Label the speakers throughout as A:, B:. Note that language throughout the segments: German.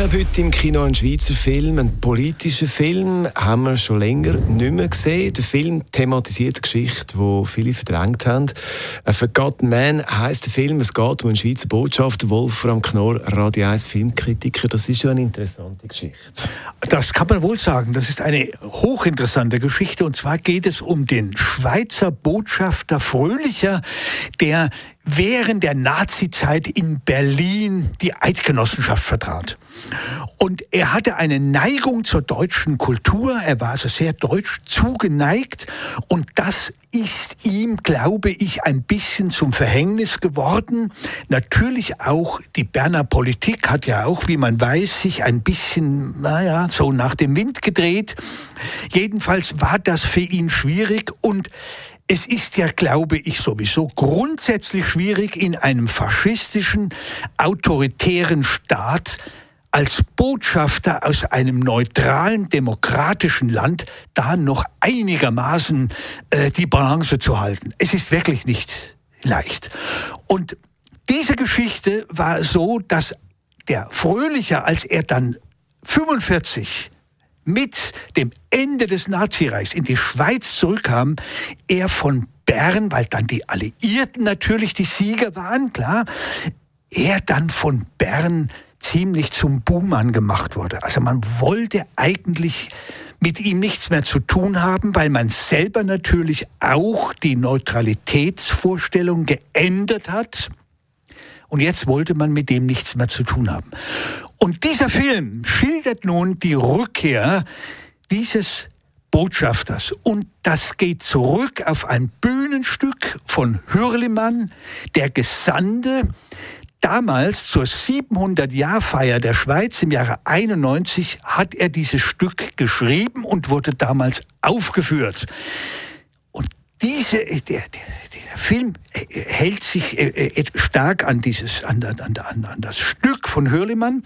A: Ab heute im Kino ein Schweizer Film, ein politischer Film, haben wir schon länger nicht mehr gesehen. Der Film thematisiert die Geschichte, die viele verdrängt haben. «A Forgotten Man» heisst der Film. Es geht um einen Schweizer Botschafter, Wolfram Knorr, Radio 1 Filmkritiker. Das ist schon eine interessante Geschichte.
B: Das kann man wohl sagen. Das ist eine hochinteressante Geschichte. Und zwar geht es um den Schweizer Botschafter Fröhlicher, der während der Nazizeit in Berlin die Eidgenossenschaft vertrat. Und er hatte eine Neigung zur deutschen Kultur. Er war also sehr deutsch zugeneigt. Und das ist ihm, glaube ich, ein bisschen zum Verhängnis geworden. Natürlich auch die Berner Politik hat ja auch, wie man weiß, sich ein bisschen, naja, so nach dem Wind gedreht. Jedenfalls war das für ihn schwierig und es ist ja, glaube ich, sowieso grundsätzlich schwierig, in einem faschistischen, autoritären Staat als Botschafter aus einem neutralen, demokratischen Land da noch einigermaßen äh, die Balance zu halten. Es ist wirklich nicht leicht. Und diese Geschichte war so, dass der Fröhlicher, als er dann 45 mit dem Ende des Nazireichs in die Schweiz zurückkam, er von Bern, weil dann die Alliierten natürlich die Sieger waren, klar, er dann von Bern ziemlich zum Buhmann gemacht wurde. Also man wollte eigentlich mit ihm nichts mehr zu tun haben, weil man selber natürlich auch die Neutralitätsvorstellung geändert hat. Und jetzt wollte man mit dem nichts mehr zu tun haben. Und dieser Film schildert nun die Rückkehr dieses Botschafters. Und das geht zurück auf ein Bühnenstück von Hürlimann, der Gesandte, Damals zur 700-Jahr-Feier der Schweiz im Jahre 91 hat er dieses Stück geschrieben und wurde damals aufgeführt. Und diese, der, der, der Film hält sich äh, äh, stark an dieses, an, an, an, das Stück von Hürlimann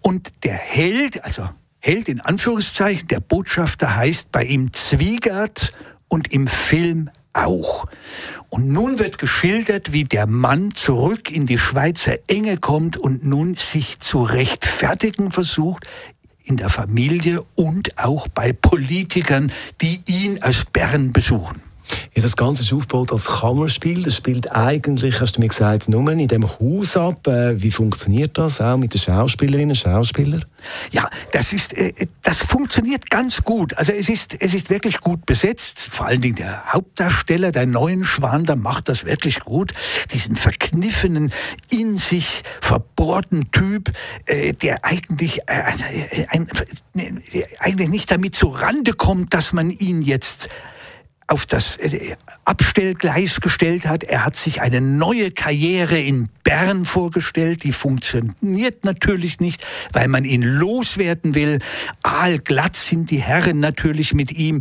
B: und der Held, also Held in Anführungszeichen, der Botschafter heißt bei ihm Zwiegert und im Film auch. Und nun wird geschildert, wie der Mann zurück in die Schweizer Enge kommt und nun sich zu rechtfertigen versucht in der Familie und auch bei Politikern, die ihn aus Bern besuchen.
A: Ja, das Ganze ist aufgebaut als Kammerspiel. Das spielt eigentlich, hast du mir gesagt, nur in dem Haus ab. Äh, wie funktioniert das auch mit den Schauspielerinnen und Schauspielern?
B: Ja, das ist, äh, das funktioniert ganz gut. Also es ist, es ist wirklich gut besetzt. Vor allen Dingen der Hauptdarsteller, der neuen Schwan, der macht das wirklich gut. Diesen verkniffenen, in sich verbohrten Typ, äh, der eigentlich, eigentlich nicht damit zu Rande kommt, dass man ihn jetzt auf das äh, Abstellgleis gestellt hat. Er hat sich eine neue Karriere in Bern vorgestellt. Die funktioniert natürlich nicht, weil man ihn loswerden will. Aalglatt sind die Herren natürlich mit ihm.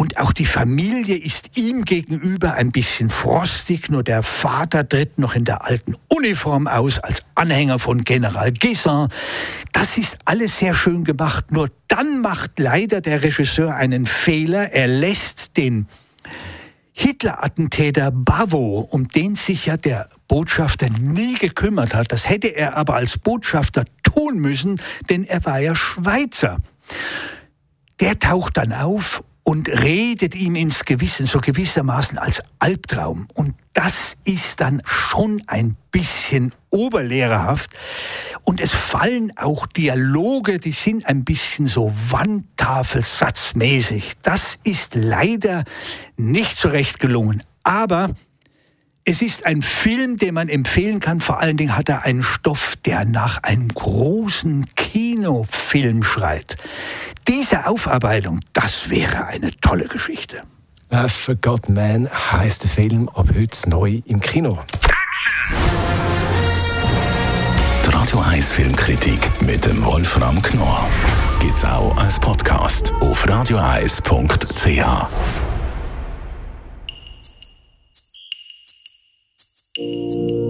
B: Und auch die Familie ist ihm gegenüber ein bisschen frostig, nur der Vater tritt noch in der alten Uniform aus als Anhänger von General Guisan. Das ist alles sehr schön gemacht, nur dann macht leider der Regisseur einen Fehler. Er lässt den Hitler-Attentäter Bavo, um den sich ja der Botschafter nie gekümmert hat, das hätte er aber als Botschafter tun müssen, denn er war ja Schweizer. Der taucht dann auf und redet ihm ins Gewissen, so gewissermaßen als Albtraum. Und das ist dann schon ein bisschen oberlehrerhaft. Und es fallen auch Dialoge, die sind ein bisschen so Wandtafelsatzmäßig. Das ist leider nicht so recht gelungen. Aber es ist ein Film, den man empfehlen kann. Vor allen Dingen hat er einen Stoff, der nach einem großen Kinofilm schreit. Diese Aufarbeitung, das wäre eine tolle Geschichte.
A: A Forgotten Man heißt der Film ab heute neu im Kino.
C: Die Radio 1 Filmkritik mit dem Wolfram Knorr gibt's auch als Podcast auf radioeis.ch.
D: Thank